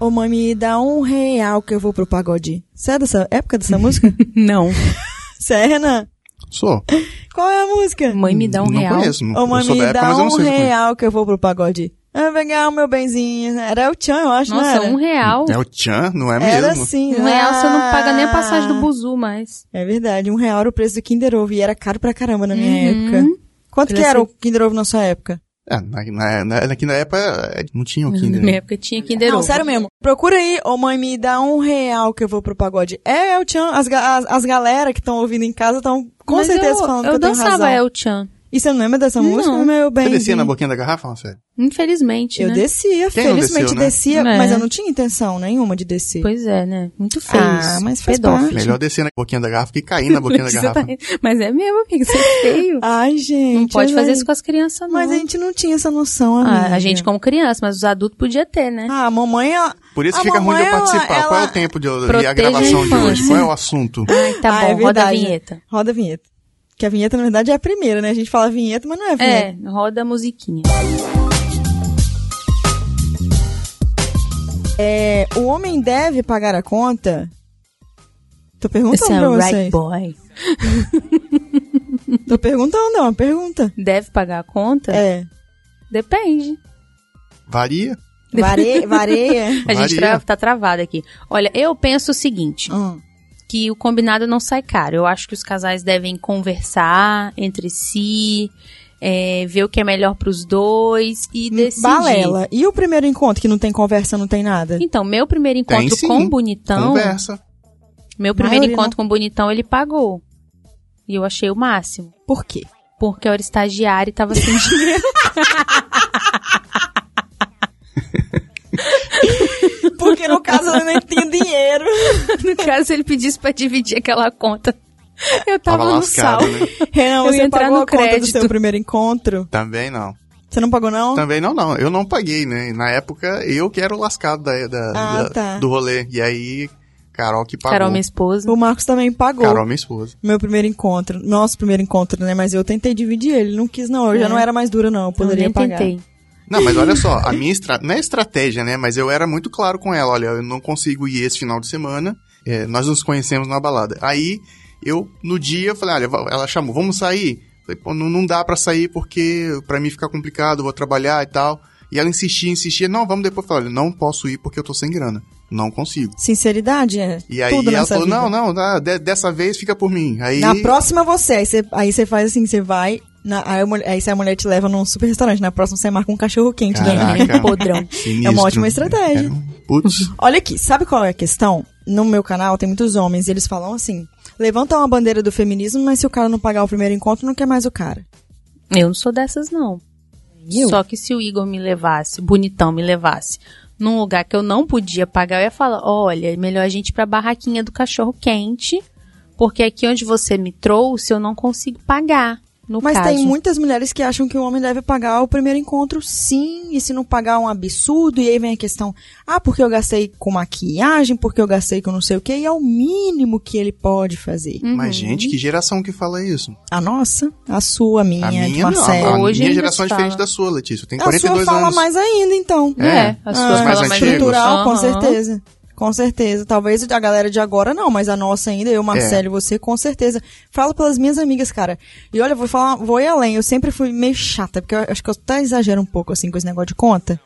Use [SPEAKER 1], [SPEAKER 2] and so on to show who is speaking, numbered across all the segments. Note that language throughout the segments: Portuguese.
[SPEAKER 1] Ô mãe, me dá um real que eu vou pro pagode. Você é dessa época dessa música?
[SPEAKER 2] Não.
[SPEAKER 1] Você é, Renan?
[SPEAKER 3] Sou.
[SPEAKER 1] Qual é a música?
[SPEAKER 2] Mãe, me dá um
[SPEAKER 3] não
[SPEAKER 2] real.
[SPEAKER 3] conheço.
[SPEAKER 1] Ô
[SPEAKER 3] eu
[SPEAKER 1] mãe, me
[SPEAKER 3] época,
[SPEAKER 1] dá
[SPEAKER 3] não
[SPEAKER 1] um
[SPEAKER 3] eu
[SPEAKER 1] real que eu vou pro pagode. Eu vou pegar o meu benzinho. Era o Tchan, eu acho, não
[SPEAKER 2] Nossa,
[SPEAKER 1] era?
[SPEAKER 2] um real.
[SPEAKER 3] É o Tchan, não é
[SPEAKER 1] Era
[SPEAKER 3] mesmo?
[SPEAKER 1] assim.
[SPEAKER 2] Um real você não paga nem a passagem do
[SPEAKER 1] Ah,
[SPEAKER 2] buzu mais.
[SPEAKER 1] É verdade, um real era o preço do Kinder Ovo e era caro pra caramba na minha
[SPEAKER 2] Uhum.
[SPEAKER 1] época. Quanto que
[SPEAKER 2] Ele
[SPEAKER 1] era o Kinder Ovo na sua época?
[SPEAKER 3] É, na, na, na, aqui na época é, não tinha o
[SPEAKER 2] Na
[SPEAKER 3] Kinder.
[SPEAKER 2] minha época tinha Kinder
[SPEAKER 1] não, sério mesmo. Procura aí, ô mãe, me dá um real que eu vou pro pagode. É, é o Tchan, as, as, as galera que estão ouvindo em casa estão com
[SPEAKER 2] Mas
[SPEAKER 1] certeza
[SPEAKER 2] eu,
[SPEAKER 1] falando
[SPEAKER 2] eu
[SPEAKER 1] que eu tenho
[SPEAKER 2] dançava. El Chan.
[SPEAKER 1] E você não lembra dessa
[SPEAKER 2] Não.
[SPEAKER 1] música, meu bem?
[SPEAKER 3] Você descia na boquinha da garrafa, não, sério?
[SPEAKER 2] Infelizmente,
[SPEAKER 1] Eu
[SPEAKER 2] né?
[SPEAKER 1] descia,
[SPEAKER 3] Quem não
[SPEAKER 1] felizmente
[SPEAKER 3] desceu, né?
[SPEAKER 1] descia,
[SPEAKER 2] É.
[SPEAKER 1] mas eu não tinha intenção nenhuma de descer.
[SPEAKER 2] Pois é, né? Muito feio
[SPEAKER 1] Ah,
[SPEAKER 2] isso.
[SPEAKER 1] mas faz
[SPEAKER 2] Pedófilo.
[SPEAKER 1] parte.
[SPEAKER 3] Melhor descer na boquinha da garrafa que cair na boquinha da garrafa.
[SPEAKER 2] tá- Mas é mesmo, amigo. Você é feio.
[SPEAKER 1] Ai, gente.
[SPEAKER 2] não pode fazer isso com as crianças, não.
[SPEAKER 1] Mas a gente não tinha essa noção,
[SPEAKER 2] Ah,
[SPEAKER 1] amiga.
[SPEAKER 2] a gente como criança, mas os adultos podia ter, né?
[SPEAKER 1] Ah, a mamãe, ela...
[SPEAKER 3] Por isso
[SPEAKER 1] A
[SPEAKER 3] fica ruim de eu
[SPEAKER 1] mamãe, ela-
[SPEAKER 3] participar. Qual é o tempo de, eu- e a gravação
[SPEAKER 2] a
[SPEAKER 3] de hoje? Qual é o assunto?
[SPEAKER 2] Ai, tá
[SPEAKER 1] Ah,
[SPEAKER 2] bom,
[SPEAKER 1] é
[SPEAKER 2] roda a vinheta.
[SPEAKER 1] Roda a vinheta. Que a vinheta, na verdade, é a primeira, né? A gente fala vinheta, mas não é
[SPEAKER 2] É,
[SPEAKER 1] vinheta.
[SPEAKER 2] roda a musiquinha.
[SPEAKER 1] É, o homem deve pagar a conta? Tô perguntando
[SPEAKER 2] Você é
[SPEAKER 1] pra vocês.
[SPEAKER 2] right boy.
[SPEAKER 1] Tô perguntando, é uma pergunta.
[SPEAKER 2] Deve pagar a conta?
[SPEAKER 1] É.
[SPEAKER 2] Depende.
[SPEAKER 3] Varia?
[SPEAKER 1] Vare... Vareia.
[SPEAKER 2] A gente
[SPEAKER 3] Varia.
[SPEAKER 2] tra- tá travado aqui. Olha, eu penso o seguinte,
[SPEAKER 1] Hum.
[SPEAKER 2] Que o combinado não sai caro. Eu acho que os casais devem conversar entre si, é, ver o que é melhor pros dois e decidir.
[SPEAKER 1] Balela. E o primeiro encontro, que não tem conversa, não tem nada?
[SPEAKER 2] Então, meu primeiro
[SPEAKER 3] Tem
[SPEAKER 2] encontro
[SPEAKER 3] sim.
[SPEAKER 2] com o Bonitão,
[SPEAKER 3] Conversa.
[SPEAKER 2] meu primeiro encontro com o Bonitão, ele pagou. E eu achei o máximo.
[SPEAKER 1] Por quê?
[SPEAKER 2] Porque eu era estagiária e tava sem dinheiro.
[SPEAKER 1] Porque no caso eu nem tinha dinheiro.
[SPEAKER 2] no caso, ele pedisse pra dividir aquela conta. Eu tava,
[SPEAKER 3] Tava
[SPEAKER 2] no
[SPEAKER 3] lascado,
[SPEAKER 2] sal.
[SPEAKER 3] né?
[SPEAKER 1] Renan,
[SPEAKER 2] Eu
[SPEAKER 1] você pagou
[SPEAKER 2] no
[SPEAKER 1] a conta do
[SPEAKER 2] crédito.
[SPEAKER 1] seu primeiro encontro?
[SPEAKER 3] Também não.
[SPEAKER 1] Você não pagou, não?
[SPEAKER 3] Também não, não. Eu não paguei, né? Na época, eu que era o lascado da, da-
[SPEAKER 1] Ah,
[SPEAKER 3] da-
[SPEAKER 1] tá.
[SPEAKER 3] do rolê. E aí, Carol que pagou.
[SPEAKER 2] Carol, minha esposa.
[SPEAKER 1] O Marcos também pagou.
[SPEAKER 3] Carol, minha esposa.
[SPEAKER 1] Meu primeiro encontro. Nosso primeiro encontro, né? Mas eu tentei dividir ele. Não quis, não. Eu já
[SPEAKER 2] É.
[SPEAKER 1] não era mais dura, não. Eu poderia
[SPEAKER 2] eu nem
[SPEAKER 1] pagar.
[SPEAKER 2] tentei.
[SPEAKER 3] Não, mas olha só, a minha estra... não é estratégia, né? Mas eu era muito claro com ela, olha, eu não consigo ir esse final de semana, é, nós nos conhecemos na balada. Aí, eu, no dia, falei, olha, ela chamou, vamos sair? Falei, pô, não, não dá pra sair porque pra mim fica complicado, eu vou trabalhar e tal. E ela insistia, insistia, não, vamos depois. Falei, olha, não posso ir porque eu tô sem grana, não consigo.
[SPEAKER 1] Sinceridade é
[SPEAKER 3] E aí ela falou,
[SPEAKER 1] vida.
[SPEAKER 3] não, não, de- dessa vez fica por mim. Aí,
[SPEAKER 1] Na próxima você. Aí você, aí você faz assim, você vai... Na, aí, a mulher- aí se a mulher te leva num super restaurante, na próxima você marca um cachorro quente. né?
[SPEAKER 3] Caraca.
[SPEAKER 2] podrão.
[SPEAKER 3] sinistro.
[SPEAKER 1] É uma ótima estratégia.
[SPEAKER 3] Um- Putz,
[SPEAKER 1] Olha aqui, sabe qual é a questão? No meu canal tem muitos homens e eles falam assim: levanta uma bandeira do feminismo, mas se o cara não pagar o primeiro encontro, não quer mais o cara.
[SPEAKER 2] Eu não sou dessas, não.
[SPEAKER 1] Eu?
[SPEAKER 2] Só que se o Igor me levasse, bonitão me levasse, num lugar que eu não podia pagar, eu ia falar, olha, é melhor a gente ir pra barraquinha do cachorro quente, porque aqui onde você me trouxe, eu não consigo pagar. No
[SPEAKER 1] Mas
[SPEAKER 2] caso.
[SPEAKER 1] tem muitas mulheres que acham que o homem deve pagar o primeiro encontro, sim, e se não pagar é um absurdo, e aí vem a questão, ah, porque eu gastei com maquiagem, porque eu gastei com não sei o que, e é o mínimo que ele pode fazer.
[SPEAKER 2] Uhum.
[SPEAKER 3] mas gente, que geração que fala isso?
[SPEAKER 1] A nossa, a sua, a minha,
[SPEAKER 3] A
[SPEAKER 1] de
[SPEAKER 3] minha não,
[SPEAKER 1] Marcelo.
[SPEAKER 3] a
[SPEAKER 2] Hoje
[SPEAKER 3] minha geração é diferente da sua, Letícia. Eu tenho
[SPEAKER 1] A
[SPEAKER 3] 42
[SPEAKER 1] sua fala
[SPEAKER 3] anos.
[SPEAKER 1] mais ainda, então.
[SPEAKER 2] É,
[SPEAKER 3] É.
[SPEAKER 2] a sua
[SPEAKER 3] mais
[SPEAKER 2] fala mais
[SPEAKER 3] antigos.
[SPEAKER 1] Estrutural, com
[SPEAKER 2] Aham.
[SPEAKER 1] certeza. Com certeza. Talvez a galera de agora não, mas a nossa ainda, eu, Marcelo e você, com certeza. Falo pelas minhas amigas, cara. E olha, vou falar, vou ir além. Eu sempre fui meio chata, porque eu acho que eu até exagero um pouco, assim, com esse negócio de conta.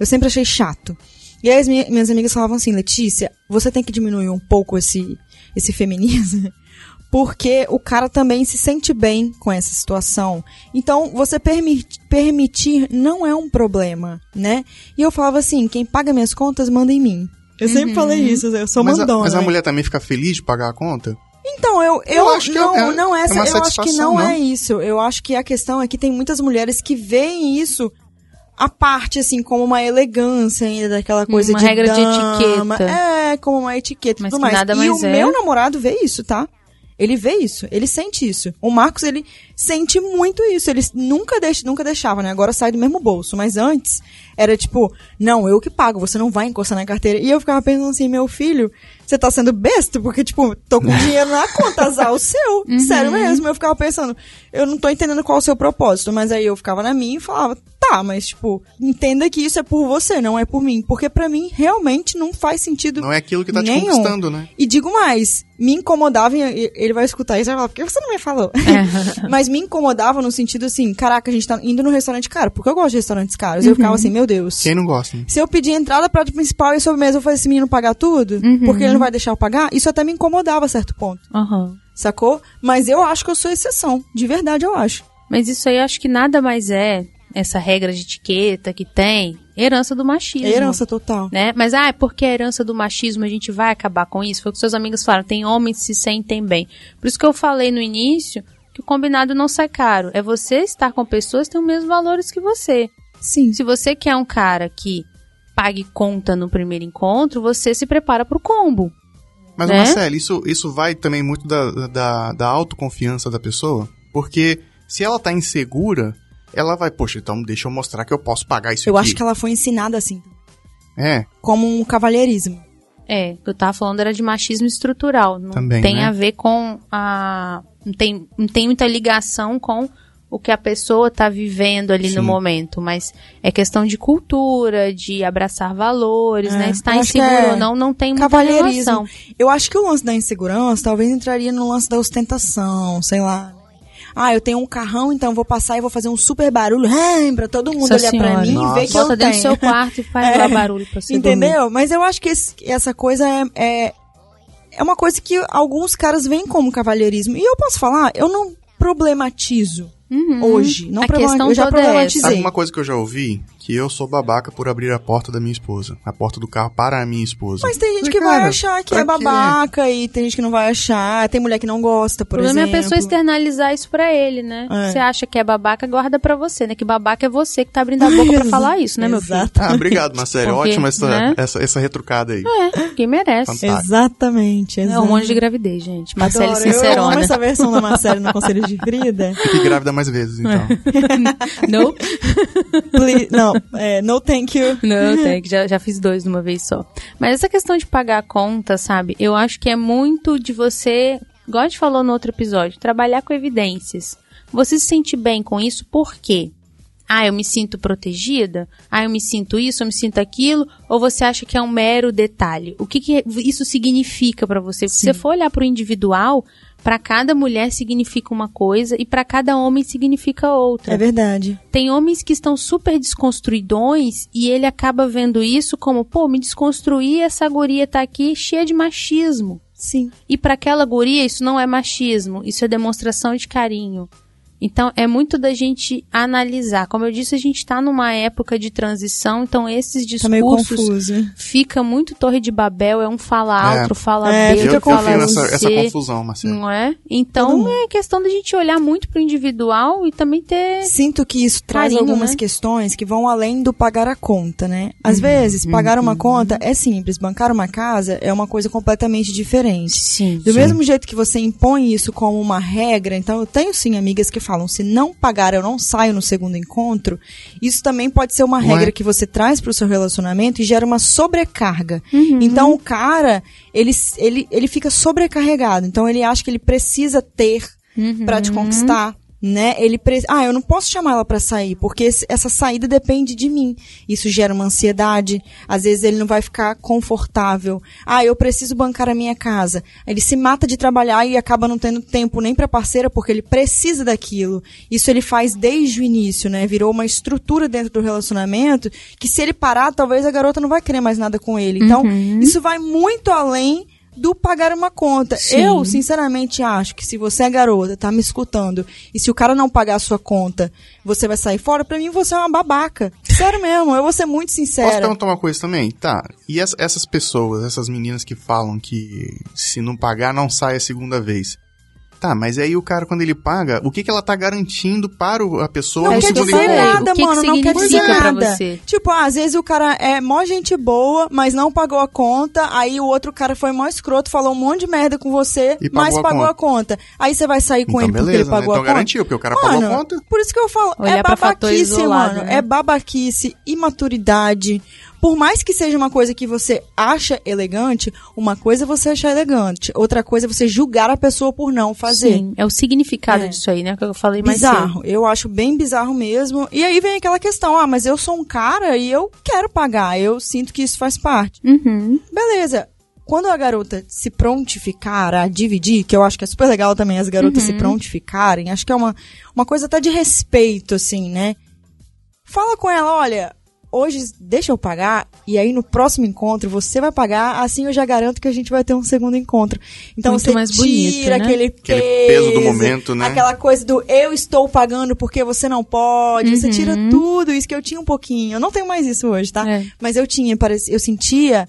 [SPEAKER 1] Eu sempre achei chato. E aí as minha- minhas amigas falavam assim, Letícia, você tem que diminuir um pouco esse, esse feminismo, porque o cara também se sente bem com essa situação. Então, você permi- permitir não é um problema, né? E eu falava assim, quem paga minhas contas manda em mim. Eu sempre falei isso, eu sou
[SPEAKER 3] mas, a,
[SPEAKER 1] mandona.
[SPEAKER 3] mas a
[SPEAKER 1] né?
[SPEAKER 3] mulher também fica feliz de pagar a conta?
[SPEAKER 1] Então, eu, eu,
[SPEAKER 3] Eu acho que
[SPEAKER 1] não,
[SPEAKER 3] é-
[SPEAKER 1] não
[SPEAKER 3] é
[SPEAKER 1] essa,
[SPEAKER 3] uma
[SPEAKER 1] eu acho que não,
[SPEAKER 3] não?
[SPEAKER 1] é isso. Eu acho que a questão é que tem muitas mulheres que veem isso a parte, assim, como uma elegância ainda, daquela coisa
[SPEAKER 2] Uma
[SPEAKER 1] de
[SPEAKER 2] regra de
[SPEAKER 1] dama.
[SPEAKER 2] etiqueta.
[SPEAKER 1] É, como uma etiqueta e
[SPEAKER 2] Mas
[SPEAKER 1] tudo mais.
[SPEAKER 2] nada
[SPEAKER 1] e
[SPEAKER 2] mais
[SPEAKER 1] o
[SPEAKER 2] é.
[SPEAKER 1] meu namorado vê isso, tá? Ele vê isso, ele sente isso. O Marcos, ele sente muito isso. Ele nunca, deixa, nunca deixava, né? Agora sai do mesmo bolso. Mas antes, era tipo, não, eu que pago, você não vai encostar na carteira. E eu ficava pensando assim, meu filho, você tá sendo besta? Porque, tipo, tô com dinheiro na conta, azar o seu. Sério mesmo. Eu ficava pensando, eu não tô entendendo qual é o seu propósito. Mas aí eu ficava na minha e falava, tá, mas, tipo, entenda que isso é por você, não é por mim. Porque para mim, realmente não faz sentido
[SPEAKER 3] Não é aquilo que tá
[SPEAKER 1] nenhum.
[SPEAKER 3] te conquistando, né?
[SPEAKER 1] E digo mais, me incomodava, e ele vai escutar isso e vai falar, por que você não me falou? Mas me incomodava no sentido assim, caraca, a gente tá indo no restaurante caro, porque eu gosto de restaurantes caros. Eu ficava assim, meu Deus.
[SPEAKER 3] Quem não gosta?
[SPEAKER 1] Se eu pedir entrada, prato principal e sobremesa, eu vou fazer esse menino pagar tudo, porque ele não vai deixar eu pagar, isso até me incomodava a certo ponto,
[SPEAKER 2] Aham.
[SPEAKER 1] sacou? Mas eu acho que eu sou exceção, de verdade eu acho.
[SPEAKER 2] Mas isso aí eu acho que nada mais é essa regra de etiqueta que tem, herança do machismo.
[SPEAKER 1] É herança total.
[SPEAKER 2] Né? Mas, ah, é porque a herança do machismo a gente vai acabar com isso? Foi o que seus amigos falaram, tem homens que se sentem bem. Por isso que eu falei no início que o combinado não sai caro. É você estar com pessoas que têm os mesmos valores que você.
[SPEAKER 1] Sim.
[SPEAKER 2] Se você quer um cara que pague conta no primeiro encontro, você se prepara pro combo.
[SPEAKER 3] Mas,
[SPEAKER 2] Né?
[SPEAKER 3] Marcelo, isso, isso vai também muito da, da, da autoconfiança da pessoa. Porque se ela tá insegura, ela vai, poxa, então deixa eu mostrar que eu posso pagar isso
[SPEAKER 1] Eu
[SPEAKER 3] aqui.
[SPEAKER 1] acho que ela foi ensinada assim,
[SPEAKER 3] É,
[SPEAKER 1] como um cavalheirismo.
[SPEAKER 2] É, o que eu tava falando era de machismo estrutural. Não
[SPEAKER 3] Também,
[SPEAKER 2] tem
[SPEAKER 3] né?
[SPEAKER 2] a ver com a. Não tem, não tem muita ligação com o que a pessoa tá vivendo ali
[SPEAKER 3] Sim.
[SPEAKER 2] no momento, mas é questão de cultura, de abraçar valores,
[SPEAKER 1] É,
[SPEAKER 2] né?
[SPEAKER 1] Que
[SPEAKER 2] inseguro
[SPEAKER 1] é
[SPEAKER 2] ou não, não tem muita relação.
[SPEAKER 1] Eu acho que o lance da insegurança talvez entraria no lance da ostentação, sei lá. Ah, eu tenho um carrão, então vou passar e vou fazer um super barulho hum, pra todo mundo
[SPEAKER 2] Nossa
[SPEAKER 1] olhar pra
[SPEAKER 2] Senhora.
[SPEAKER 1] mim
[SPEAKER 3] Nossa.
[SPEAKER 1] e ver que
[SPEAKER 2] Bota
[SPEAKER 1] eu
[SPEAKER 2] dentro do seu quarto e faz
[SPEAKER 1] É.
[SPEAKER 2] barulho pra você dormir.
[SPEAKER 1] Entendeu? Mas eu acho que esse- essa coisa é, é, é uma coisa que alguns caras veem como cavalheirismo. E eu posso falar, eu não problematizo
[SPEAKER 2] Uhum.
[SPEAKER 1] hoje. Não
[SPEAKER 2] A
[SPEAKER 1] problema-
[SPEAKER 2] questão
[SPEAKER 1] eu já
[SPEAKER 2] é
[SPEAKER 1] problematizei.
[SPEAKER 3] sabe uma coisa que eu já ouvi? Que eu sou babaca por abrir a porta da minha esposa. A porta do carro para a minha esposa.
[SPEAKER 1] Mas tem gente
[SPEAKER 3] Mas,
[SPEAKER 1] que vai
[SPEAKER 3] cara,
[SPEAKER 1] achar que é babaca e tem gente que não vai achar. Tem mulher que não gosta,
[SPEAKER 2] O
[SPEAKER 1] por
[SPEAKER 2] problema
[SPEAKER 1] exemplo.
[SPEAKER 2] é a pessoa externalizar isso pra ele, né?
[SPEAKER 1] É.
[SPEAKER 2] Você acha que é babaca, guarda pra você, né? Que babaca é você que tá abrindo a boca pra falar isso, né, meu filho?
[SPEAKER 1] Exato.
[SPEAKER 3] Ah, obrigado, Marcelo.
[SPEAKER 2] Porque,
[SPEAKER 3] Ótima essa,
[SPEAKER 2] né?
[SPEAKER 3] essa, essa retrucada aí.
[SPEAKER 2] É, quem merece.
[SPEAKER 3] Fantástico.
[SPEAKER 1] Exatamente,
[SPEAKER 2] É um monte de gravidez, gente. Marcele
[SPEAKER 1] Adoro. Eu amo
[SPEAKER 2] Sincerona.
[SPEAKER 1] essa versão da Marcele no Conselho de Frida.
[SPEAKER 3] Fique grávida mais vezes, então.
[SPEAKER 2] Não,
[SPEAKER 1] Please- não, é, no thank you.
[SPEAKER 2] não, tem, que já, já fiz dois de uma vez só. Mas essa questão de pagar a conta, sabe? Eu acho que é muito de você, igual a gente falou no outro episódio, trabalhar com evidências. Você se sente bem com isso, por quê? Ah, eu me sinto protegida? Ah, eu me sinto isso, eu me sinto aquilo? Ou você acha que é um mero detalhe? O que, que isso significa pra você? Se você for olhar pro individual, pra cada mulher significa uma coisa e pra cada homem significa outra.
[SPEAKER 1] É verdade.
[SPEAKER 2] Tem homens que estão super desconstruidões e ele acaba vendo isso como, pô, me desconstruir, essa guria tá aqui cheia de machismo.
[SPEAKER 1] Sim.
[SPEAKER 2] E para aquela guria isso não é machismo, isso é demonstração de carinho. Então é muito da gente analisar. Como eu disse, a gente tá numa época de transição, então esses
[SPEAKER 1] Tá meio
[SPEAKER 2] discursos
[SPEAKER 1] confuso.
[SPEAKER 2] fica muito torre de Babel, é um fala
[SPEAKER 3] É.
[SPEAKER 2] alto, fala
[SPEAKER 1] É,
[SPEAKER 2] B,
[SPEAKER 3] eu
[SPEAKER 2] fala
[SPEAKER 3] fiz essa,
[SPEAKER 2] C.
[SPEAKER 3] essa confusão, Marcelo.
[SPEAKER 2] Não é? Então é questão da gente olhar muito pro individual e também ter
[SPEAKER 1] Sinto que isso traz
[SPEAKER 2] Carinho,
[SPEAKER 1] algumas
[SPEAKER 2] né?
[SPEAKER 1] questões que vão além do pagar a conta, né? Às
[SPEAKER 2] Uhum.
[SPEAKER 1] vezes, pagar uma conta é simples, bancar uma casa é uma coisa completamente diferente.
[SPEAKER 2] Sim.
[SPEAKER 1] Do mesmo jeito que você impõe isso como uma regra, então eu tenho sim amigas que falam: se não pagar, eu não saio no segundo encontro. Isso também pode ser uma regra
[SPEAKER 3] é?
[SPEAKER 1] que você traz para o seu relacionamento e gera uma sobrecarga.
[SPEAKER 2] Uhum.
[SPEAKER 1] Então o cara, ele, ele, ele fica sobrecarregado. Então ele acha que ele precisa ter
[SPEAKER 2] Uhum.
[SPEAKER 1] pra te conquistar. Né? Ele pre... Ah, eu não posso chamar ela pra sair, porque esse- essa saída depende de mim. Isso gera uma ansiedade. Às vezes ele não vai ficar confortável. Ah, eu preciso bancar a minha casa. Ele se mata de trabalhar e acaba não tendo tempo nem pra parceira porque ele precisa daquilo. Isso ele faz desde o início, né? Virou uma estrutura dentro do relacionamento que se ele parar, talvez a garota não vai querer mais nada com ele. Então, isso vai muito além do pagar uma conta.
[SPEAKER 2] Sim.
[SPEAKER 1] Eu, sinceramente, acho que se você é garota, tá me escutando, e se o cara não pagar a sua conta, você vai sair fora, pra mim você é uma babaca. Sério mesmo, eu vou ser muito
[SPEAKER 3] Posso
[SPEAKER 1] sincera.
[SPEAKER 3] perguntar uma coisa também? Tá. E ess- essas pessoas, essas meninas que falam que se não pagar, não sai a segunda vez. Tá, mas aí o cara, quando ele paga, o que, que ela tá garantindo para o- a pessoa
[SPEAKER 1] Não
[SPEAKER 3] no
[SPEAKER 1] quer
[SPEAKER 2] que
[SPEAKER 1] dizer nada, mano, não quer dizer nada. Tipo, às vezes o cara é mó gente boa, mas não pagou a conta, aí o outro cara foi mó escroto, falou um monte de merda com você,
[SPEAKER 3] E pagou
[SPEAKER 1] mas
[SPEAKER 3] a
[SPEAKER 1] pagou
[SPEAKER 3] conta.
[SPEAKER 1] a conta. Aí você vai sair com
[SPEAKER 3] Então
[SPEAKER 1] ele porque
[SPEAKER 3] beleza,
[SPEAKER 1] ele
[SPEAKER 3] né?
[SPEAKER 1] pagou
[SPEAKER 3] Então
[SPEAKER 1] a conta.
[SPEAKER 3] garantiu, porque o cara pagou a
[SPEAKER 1] Mano,
[SPEAKER 3] conta.
[SPEAKER 1] Por isso que eu falo,
[SPEAKER 2] Olhar
[SPEAKER 1] é babaquice,
[SPEAKER 2] isolado,
[SPEAKER 1] mano.
[SPEAKER 2] né?
[SPEAKER 1] É babaquice, imaturidade. Por mais que seja uma coisa que você acha elegante, uma coisa é você achar elegante, outra coisa é você julgar a pessoa por não fazer. Sim,
[SPEAKER 2] é o significado é. disso aí, né? Que eu falei mais
[SPEAKER 1] Bizarro. Eu acho bem bizarro mesmo. E aí vem aquela questão, ah, mas eu sou um cara e eu quero pagar, eu sinto que isso faz parte.
[SPEAKER 2] Uhum.
[SPEAKER 1] Beleza quando a garota se prontificar a dividir, que eu acho que é super legal também as garotas uhum. se prontificarem, acho que é uma, uma coisa até de respeito, assim, né? Fala com ela, olha, hoje deixa eu pagar e aí no próximo encontro você vai pagar, assim eu já garanto que a gente vai ter um segundo encontro. Então Muito você mais tira bonito, né? aquele, peso, aquele peso
[SPEAKER 3] do momento, né?
[SPEAKER 1] Aquela coisa do eu estou pagando porque você não pode. Uhum. Você tira tudo isso que eu tinha um pouquinho. Eu não tenho mais isso hoje, tá? É. Mas eu tinha, eu sentia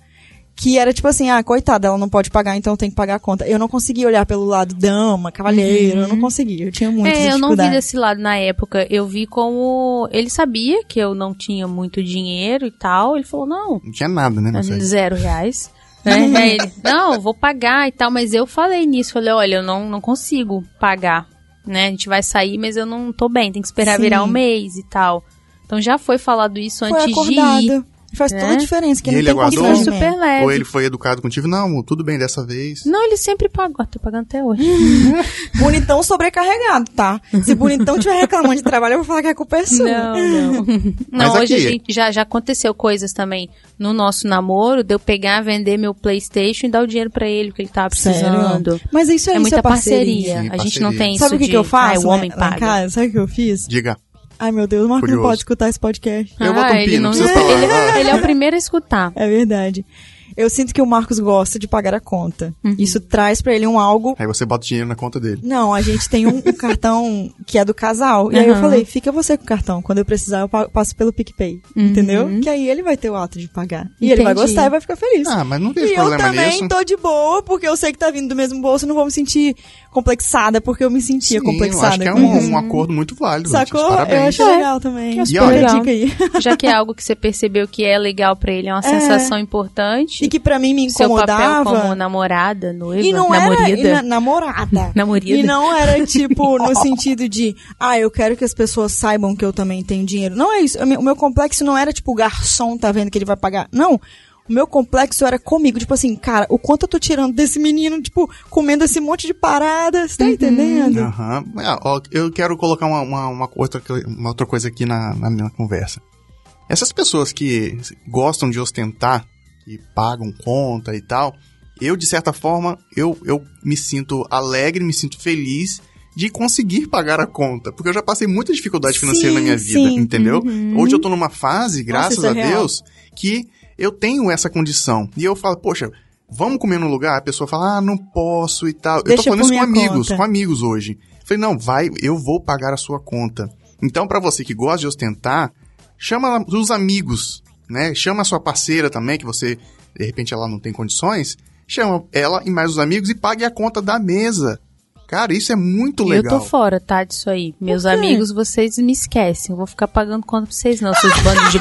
[SPEAKER 1] que era tipo assim, ah, coitada, ela não pode pagar, então tem que pagar a conta. Eu não conseguia olhar pelo lado dama, cavalheiro, uhum. eu não uhum. conseguia, eu tinha muito É,
[SPEAKER 2] eu não vi desse lado na época, eu vi como ele sabia que eu não tinha muito dinheiro e tal, ele falou, não.
[SPEAKER 3] Não tinha nada, né? Não
[SPEAKER 2] zero reais. né? ele, não, vou pagar e tal, mas eu falei nisso, falei, olha, eu não, não consigo pagar, né? A gente vai sair, mas eu não tô bem, tem que esperar Sim. virar um mês e tal. Então já foi falado isso foi antes acordado. de ir.
[SPEAKER 1] Faz toda a né? diferença. Que e ele
[SPEAKER 3] tem aguardou? super leve. Ou ele foi educado contigo? Não, tudo bem dessa vez.
[SPEAKER 2] Não, ele sempre pagou. Tô pagando até hoje.
[SPEAKER 1] bonitão sobrecarregado, tá? Se bonitão estiver reclamando de trabalho, eu vou falar que a culpa é sua.
[SPEAKER 2] Não, não. não, hoje aqui... a gente já, já aconteceu coisas também no nosso namoro, de eu pegar, vender meu Playstation e dar o dinheiro pra ele, que ele tava precisando.
[SPEAKER 1] Sério? Mas isso é,
[SPEAKER 2] é muita
[SPEAKER 1] é
[SPEAKER 2] parceria.
[SPEAKER 1] parceria.
[SPEAKER 2] Sim, a gente não tem
[SPEAKER 1] Sabe
[SPEAKER 2] isso
[SPEAKER 1] o que,
[SPEAKER 2] de,
[SPEAKER 1] que eu faço?
[SPEAKER 2] Ah, o homem né? paga.
[SPEAKER 1] Cara, sabe o que eu fiz?
[SPEAKER 3] Diga.
[SPEAKER 1] Ai, meu Deus, o Marco Curioso. não pode escutar esse podcast.
[SPEAKER 3] Eu ah, boto um
[SPEAKER 2] ele
[SPEAKER 3] pino,
[SPEAKER 2] não,
[SPEAKER 3] ele,
[SPEAKER 2] ele é o primeiro a escutar.
[SPEAKER 1] É verdade. Eu sinto que o Marcos gosta de pagar a conta. Uhum. Isso traz para ele um algo.
[SPEAKER 3] Aí você bota dinheiro na conta dele.
[SPEAKER 1] Não, a gente tem um, um cartão que é do casal. E uhum. aí eu falei, fica você com o cartão. Quando eu precisar, eu passo pelo PicPay. Uhum. Entendeu? Que aí ele vai ter o ato de pagar. E Entendi. ele vai gostar e vai ficar feliz.
[SPEAKER 3] Ah, mas não tem
[SPEAKER 1] e
[SPEAKER 3] problema
[SPEAKER 1] nisso. eu também tô de boa, porque eu sei que tá vindo do mesmo bolso, não vou me sentir complexada, porque eu me sentia Sim, complexada.
[SPEAKER 3] Eu acho que é um, um, acordo muito válido.
[SPEAKER 1] Sacou?
[SPEAKER 3] Eu
[SPEAKER 1] acho legal também.
[SPEAKER 2] Que é olha, dica aí. Já que é algo que você percebeu que é legal para ele, é uma é. sensação importante.
[SPEAKER 1] E que para mim me incomodava.
[SPEAKER 2] Seu papel como namorada, noiva,
[SPEAKER 1] e não
[SPEAKER 2] namorida.
[SPEAKER 1] Era, e na, namorada.
[SPEAKER 2] namorida.
[SPEAKER 1] E não era tipo no sentido de, ah, eu quero que as pessoas saibam que eu também tenho dinheiro. Não é isso. O meu complexo não era tipo o garçom tá vendo que ele vai pagar. Não. O meu complexo era comigo, tipo assim, cara, o quanto eu tô tirando desse menino, tipo, comendo esse monte de paradas, tá uhum. entendendo?
[SPEAKER 3] Aham. Uhum. É, eu quero colocar uma, uma, uma, outra, uma outra coisa aqui na, na minha conversa. Essas pessoas que gostam de ostentar, que pagam conta e tal, eu, de certa forma, eu, eu me sinto alegre, me sinto feliz de conseguir pagar a conta. Porque eu já passei muita dificuldade financeira sim, na minha vida, sim. entendeu? Uhum. Hoje eu tô numa fase, graças Nossa, é a Deus, que eu tenho essa condição. E eu falo, poxa, vamos comer num lugar? A pessoa fala, ah, não posso e tal. Deixa eu tô falando isso com amigos, conta. com amigos hoje. Eu falei, não, vai, eu vou pagar a sua conta. Então, para você que gosta de ostentar, chama os amigos, né? Chama a sua parceira também, que você, de repente, ela não tem condições. Chama ela e mais os amigos e pague a conta da mesa. Cara, isso é muito legal.
[SPEAKER 2] Eu tô fora, tá, disso aí. Meus amigos, vocês me esquecem. Eu vou ficar pagando conta pra vocês, não, seus bandos de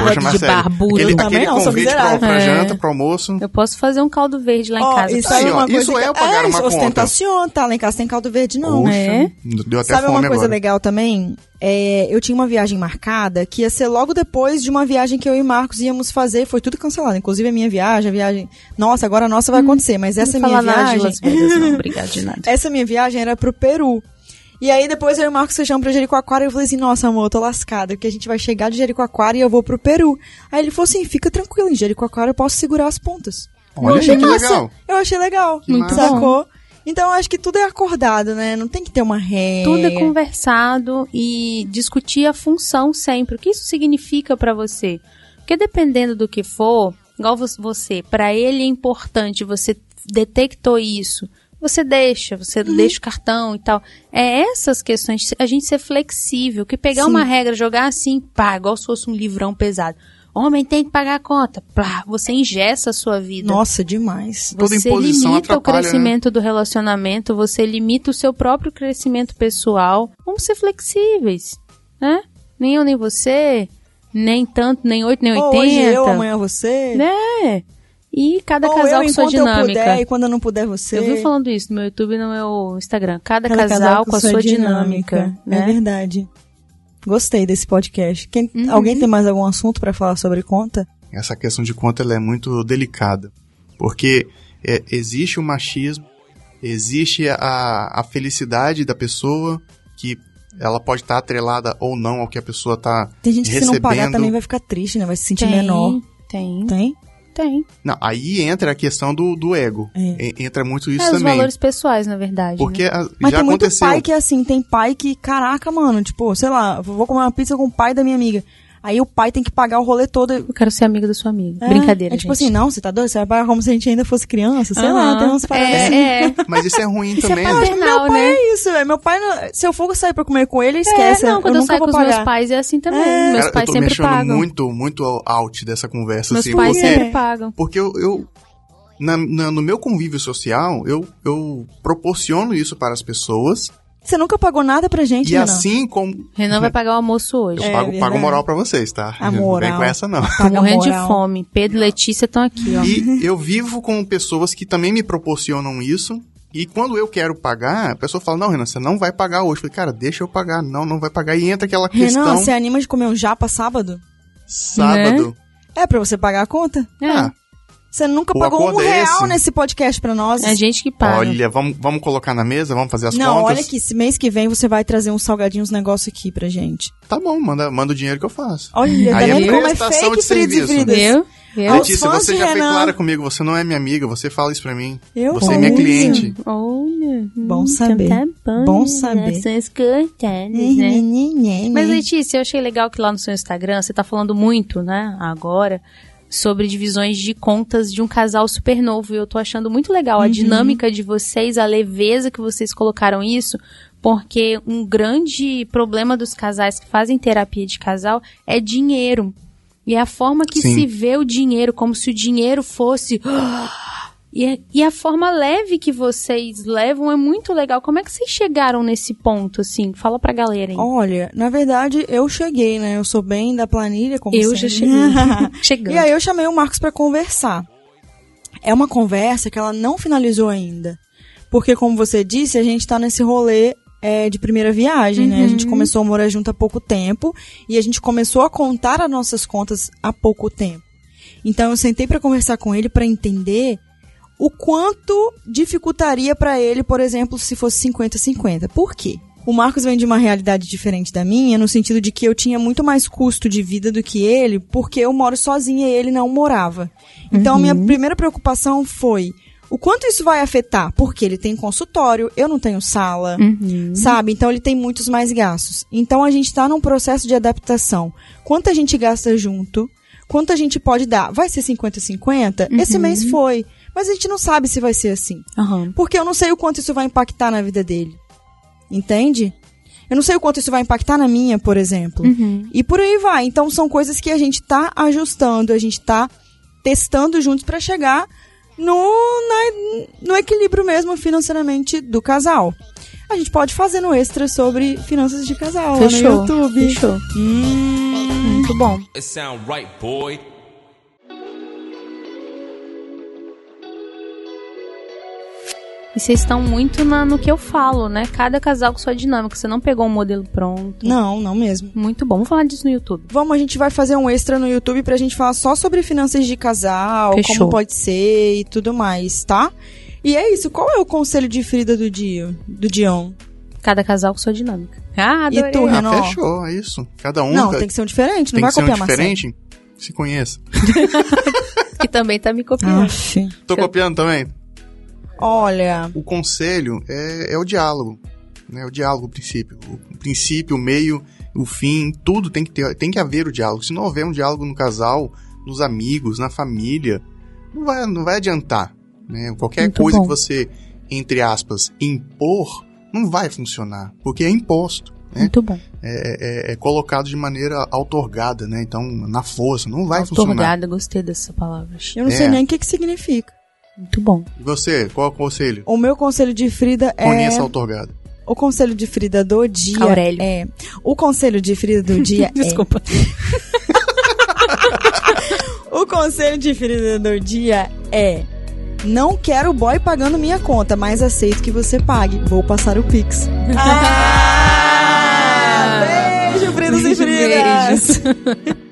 [SPEAKER 3] Poxa,
[SPEAKER 2] de barbudo.
[SPEAKER 3] Aquele, aquele não, convite pra, pra é. janta, pro almoço.
[SPEAKER 2] Eu posso fazer um caldo verde lá em casa.
[SPEAKER 1] Isso, aí, ó, isso é pagar é, uma ostentação, tá? Lá em casa tem caldo verde, não.
[SPEAKER 3] Poxa, é. Deu até
[SPEAKER 1] Sabe
[SPEAKER 3] fome
[SPEAKER 1] uma coisa
[SPEAKER 3] agora.
[SPEAKER 1] legal também? É, eu tinha uma viagem marcada que ia ser logo depois de uma viagem que eu e Marcos íamos fazer. Foi tudo cancelado. Inclusive a minha viagem, a viagem. Nossa, agora a nossa vai hum, acontecer, mas essa minha viagem.
[SPEAKER 2] Las Vegas, não, obrigado de nada.
[SPEAKER 1] essa minha viagem era pro Peru. E aí depois eu e o Marcos fechamos pra Jericoacoara e eu falei assim, nossa amor, eu tô lascada, porque a gente vai chegar de Jericoacoara e eu vou pro Peru. Aí ele falou assim, fica tranquilo, em Jericoacoara eu posso segurar as pontas.
[SPEAKER 3] Olha, eu achei que massa. legal.
[SPEAKER 1] Eu achei legal.
[SPEAKER 3] Que Muito
[SPEAKER 1] sacou? Bom. Então eu acho que tudo é acordado, né? Não tem que ter uma regra.
[SPEAKER 2] Tudo é conversado e discutir a função sempre. O que isso significa para você? Porque dependendo do que for, igual você, para ele é importante, você detectou isso, você deixa, você uhum. deixa o cartão e tal. É essas questões, a gente ser flexível, que pegar Sim. uma regra, jogar assim, pá, igual se fosse um livrão pesado. Homem tem que pagar a conta. Plá, você ingessa a sua vida.
[SPEAKER 1] Nossa, demais.
[SPEAKER 2] Você limita o crescimento né? do relacionamento, você limita o seu próprio crescimento pessoal. Vamos ser flexíveis, né? Nem eu nem você, nem tanto, nem oito, nem oitenta. Hoje
[SPEAKER 1] eu, amanhã você.
[SPEAKER 2] Né? E cada Ou casal eu, com sua dinâmica. Eu
[SPEAKER 1] puder, e quando eu não puder você.
[SPEAKER 2] Eu vi falando isso no meu YouTube e no meu Instagram. Cada, cada casal, casal, com a sua, sua dinâmica. dinâmica
[SPEAKER 1] né? É verdade. Gostei desse podcast. Quem, uhum. Alguém tem mais algum assunto para falar sobre conta?
[SPEAKER 3] essa questão de conta ela é muito delicada. Porque é, existe o machismo, existe a, a felicidade da pessoa, que ela pode estar atrelada ou não ao que a pessoa está recebendo.
[SPEAKER 1] Tem gente que se não pagar também vai ficar triste, né? Vai se sentir
[SPEAKER 2] Tem,
[SPEAKER 1] menor.
[SPEAKER 2] Tem,
[SPEAKER 1] Tem?
[SPEAKER 2] Tem.
[SPEAKER 3] Não, aí entra a questão do, do ego.
[SPEAKER 1] É.
[SPEAKER 3] E- Entra muito isso
[SPEAKER 2] É, os
[SPEAKER 3] também.
[SPEAKER 2] valores pessoais, na verdade.
[SPEAKER 3] Porque
[SPEAKER 2] né?
[SPEAKER 3] a-
[SPEAKER 1] Mas
[SPEAKER 3] já
[SPEAKER 1] tem muito
[SPEAKER 3] aconteceu.
[SPEAKER 1] pai que é assim, tem pai que, caraca, mano, tipo, sei lá, vou comer uma pizza com o pai da minha amiga. Aí o pai tem que pagar o rolê todo.
[SPEAKER 2] Eu quero ser amiga da sua amiga.
[SPEAKER 1] É,
[SPEAKER 2] Brincadeira,
[SPEAKER 1] É tipo
[SPEAKER 2] gente.
[SPEAKER 1] assim, não, você tá doido? Você vai pagar como se a gente ainda fosse criança? Sei lá,
[SPEAKER 2] Aham.
[SPEAKER 1] tem uns paradas assim.
[SPEAKER 2] é, é.
[SPEAKER 3] Mas isso é ruim
[SPEAKER 2] Isso é
[SPEAKER 3] também. né?
[SPEAKER 2] paternal,
[SPEAKER 1] Meu pai
[SPEAKER 2] né?
[SPEAKER 1] é isso, velho. Meu pai, se eu for sair pra comer com ele, esquece.
[SPEAKER 2] É, não, quando eu,
[SPEAKER 1] nunca
[SPEAKER 2] saio com os meus pais é assim também.
[SPEAKER 1] É.
[SPEAKER 2] Meus
[SPEAKER 3] Cara,
[SPEAKER 2] pais
[SPEAKER 3] eu tô
[SPEAKER 2] sempre
[SPEAKER 3] me achando
[SPEAKER 2] pagam.
[SPEAKER 3] muito, muito out dessa conversa.
[SPEAKER 2] Meus
[SPEAKER 3] assim,
[SPEAKER 2] pais
[SPEAKER 3] porque,
[SPEAKER 2] sempre pagam.
[SPEAKER 3] porque eu, eu- na- na- no meu convívio social, eu, eu proporciono isso para as pessoas.
[SPEAKER 1] Você nunca pagou nada pra gente,
[SPEAKER 3] e
[SPEAKER 1] Renan?
[SPEAKER 3] assim como.
[SPEAKER 2] Renan vai pagar o almoço hoje.
[SPEAKER 3] Eu
[SPEAKER 1] É
[SPEAKER 3] pago, pago moral pra vocês, tá?
[SPEAKER 1] A
[SPEAKER 3] Não
[SPEAKER 1] moral.
[SPEAKER 3] vem com essa, não.
[SPEAKER 2] Tô
[SPEAKER 1] Paga
[SPEAKER 2] morrendo de fome. Pedro e Letícia estão aqui, ó.
[SPEAKER 3] E eu vivo com pessoas que também me proporcionam isso. E quando eu quero pagar, a pessoa fala, não, Renan, você não vai pagar hoje. Eu falei, cara, deixa eu pagar. Não, não vai pagar. E entra aquela questão
[SPEAKER 1] Renan, você anima de comer um japa sábado?
[SPEAKER 3] sábado.
[SPEAKER 1] É pra você pagar a conta?
[SPEAKER 2] É,
[SPEAKER 3] Ah,
[SPEAKER 1] Você nunca
[SPEAKER 3] O
[SPEAKER 1] pagou um
[SPEAKER 3] é
[SPEAKER 1] real
[SPEAKER 3] esse?
[SPEAKER 1] nesse podcast pra nós.
[SPEAKER 2] é a gente que paga.
[SPEAKER 3] olha, vamos, vamos colocar na mesa, vamos fazer as
[SPEAKER 1] Não,
[SPEAKER 3] contas.
[SPEAKER 1] olha aqui, esse mês que vem você vai trazer uns salgadinhos, negócio aqui pra gente.
[SPEAKER 3] Tá bom, manda, manda o dinheiro que eu faço.
[SPEAKER 1] Olha, tá
[SPEAKER 3] Aí é
[SPEAKER 1] vendo como é
[SPEAKER 3] prestação
[SPEAKER 1] fake
[SPEAKER 3] de
[SPEAKER 1] e
[SPEAKER 3] serviço.
[SPEAKER 1] Fridas?
[SPEAKER 2] Viu?
[SPEAKER 1] Aos
[SPEAKER 3] Letícia, você já foi
[SPEAKER 1] Renan.
[SPEAKER 3] clara comigo, você não é minha amiga, você fala isso pra mim.
[SPEAKER 1] Eu?
[SPEAKER 3] Você é minha
[SPEAKER 1] Olha.
[SPEAKER 3] cliente.
[SPEAKER 2] Olha.
[SPEAKER 1] Bom
[SPEAKER 2] hum,
[SPEAKER 1] saber.
[SPEAKER 2] Tá bom,
[SPEAKER 1] Bom
[SPEAKER 2] né?
[SPEAKER 1] saber.
[SPEAKER 2] São escutadas, né? Mas, Letícia, eu achei legal que lá no seu Instagram você tá falando muito, né, agora, sobre divisões de contas de um casal super novo. E eu tô achando muito legal a dinâmica de vocês, a leveza que vocês colocaram isso, porque um grande problema dos casais que fazem terapia de casal é dinheiro. E é a forma que
[SPEAKER 3] Sim.
[SPEAKER 2] se vê o dinheiro, como se o dinheiro fosse. E, a- e a forma leve que vocês levam é muito legal. Como é que vocês chegaram nesse ponto, assim? Fala pra galera aí.
[SPEAKER 1] Olha, na verdade, eu cheguei, né? Eu sou bem da planilha, como
[SPEAKER 2] eu já
[SPEAKER 1] sempre.
[SPEAKER 2] cheguei. Chegando.
[SPEAKER 1] E aí eu chamei o Marcos pra conversar. É uma conversa que ela não finalizou ainda. Porque, como você disse, a gente tá nesse rolê é, de primeira viagem, né? A gente começou a morar junto há pouco tempo e a gente começou a contar as nossas contas há pouco tempo. Então eu sentei pra conversar com ele pra entender o quanto dificultaria pra ele, por exemplo, se fosse 50-50. Por quê? O Marcos vem de uma realidade diferente da minha, no sentido de que eu tinha muito mais custo de vida do que ele, porque eu moro sozinha e ele não morava. Então, a minha primeira preocupação foi o quanto isso vai afetar, porque ele tem consultório, eu não tenho sala,
[SPEAKER 2] Uhum.
[SPEAKER 1] sabe? Então, ele tem muitos mais gastos. Então, a gente está num processo de adaptação. Quanto a gente gasta junto? Quanto a gente pode dar? Vai ser 50-50? Esse mês foi. Mas a gente não sabe se vai ser assim.
[SPEAKER 2] Aham.
[SPEAKER 1] Porque eu não sei o quanto isso vai impactar na vida dele. Entende? Eu não sei o quanto isso vai impactar na minha, por exemplo.
[SPEAKER 2] Uhum.
[SPEAKER 1] E por aí vai. Então são coisas que a gente tá ajustando, a gente tá testando juntos pra chegar no, na- no equilíbrio mesmo financeiramente do casal. A gente pode fazer no extra sobre finanças de casal lá no
[SPEAKER 2] Fechou.
[SPEAKER 1] YouTube.
[SPEAKER 2] Fechou.
[SPEAKER 1] Hum,
[SPEAKER 2] Muito bom.
[SPEAKER 4] It sound right, boy.
[SPEAKER 2] E vocês estão muito na- no que eu falo, né? Cada casal com sua dinâmica. Você não pegou um modelo pronto.
[SPEAKER 1] não, não mesmo.
[SPEAKER 2] Muito bom. Vamos falar disso no YouTube.
[SPEAKER 1] Vamos, a gente vai fazer um extra no YouTube pra gente falar só sobre finanças de casal,
[SPEAKER 2] Fechou.
[SPEAKER 1] como pode ser e tudo mais, tá? E é isso. Qual é o conselho de Frida do dia? Do Dion?
[SPEAKER 2] Cada casal com sua dinâmica. Ah,
[SPEAKER 1] E
[SPEAKER 2] adorei.
[SPEAKER 1] tu,
[SPEAKER 3] Ah,
[SPEAKER 1] Renan?
[SPEAKER 3] fechou, é isso. Cada um
[SPEAKER 1] Não,
[SPEAKER 3] ca-
[SPEAKER 1] tem que ser um diferente, não
[SPEAKER 3] tem
[SPEAKER 1] vai
[SPEAKER 3] que ser um
[SPEAKER 1] copiar Marcelo.
[SPEAKER 3] diferente. Se conheça.
[SPEAKER 2] Que também tá me copiando.
[SPEAKER 1] Aff.
[SPEAKER 3] Tô copiando também.
[SPEAKER 1] Olha,
[SPEAKER 3] O conselho é, é o diálogo. Né? O diálogo, o princípio. O princípio, o meio, o fim, tudo tem que ter, tem que haver o diálogo. Se não houver um diálogo no casal, nos amigos, na família, não vai, não vai adiantar. Né? Qualquer
[SPEAKER 2] Muito
[SPEAKER 3] coisa
[SPEAKER 2] bom.
[SPEAKER 3] que você, entre aspas, impor, não vai funcionar. Porque é imposto. Né?
[SPEAKER 2] Muito bom.
[SPEAKER 3] É, é- é colocado de maneira outorgada, né? Então, na força, não vai funcionar.
[SPEAKER 2] Otorgada, gostei dessa palavra.
[SPEAKER 1] eu não
[SPEAKER 3] É.
[SPEAKER 1] sei nem o que, que significa.
[SPEAKER 2] Muito bom.
[SPEAKER 3] E você, qual é o conselho?
[SPEAKER 1] O meu conselho de Frida é.
[SPEAKER 3] Conheça a outorgada.
[SPEAKER 1] O conselho de Frida do dia
[SPEAKER 2] Aurélio.
[SPEAKER 1] é. O conselho de Frida do dia é.
[SPEAKER 2] Desculpa.
[SPEAKER 1] O conselho de Frida do dia é. Não quero boy pagando minha conta, mas aceito que você pague. Vou passar o Pix. Ah! Beijo, Fridas e Fridas!
[SPEAKER 2] Beijos.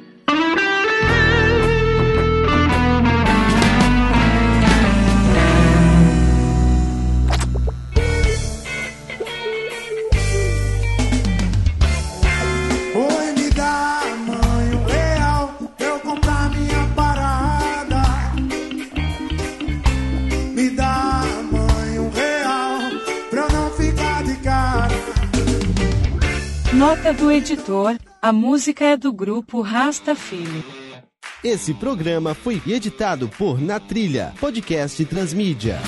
[SPEAKER 5] Do editor: a música é do grupo Rasta Filho.
[SPEAKER 6] Esse programa foi editado por Na Trilha, podcast Transmídia.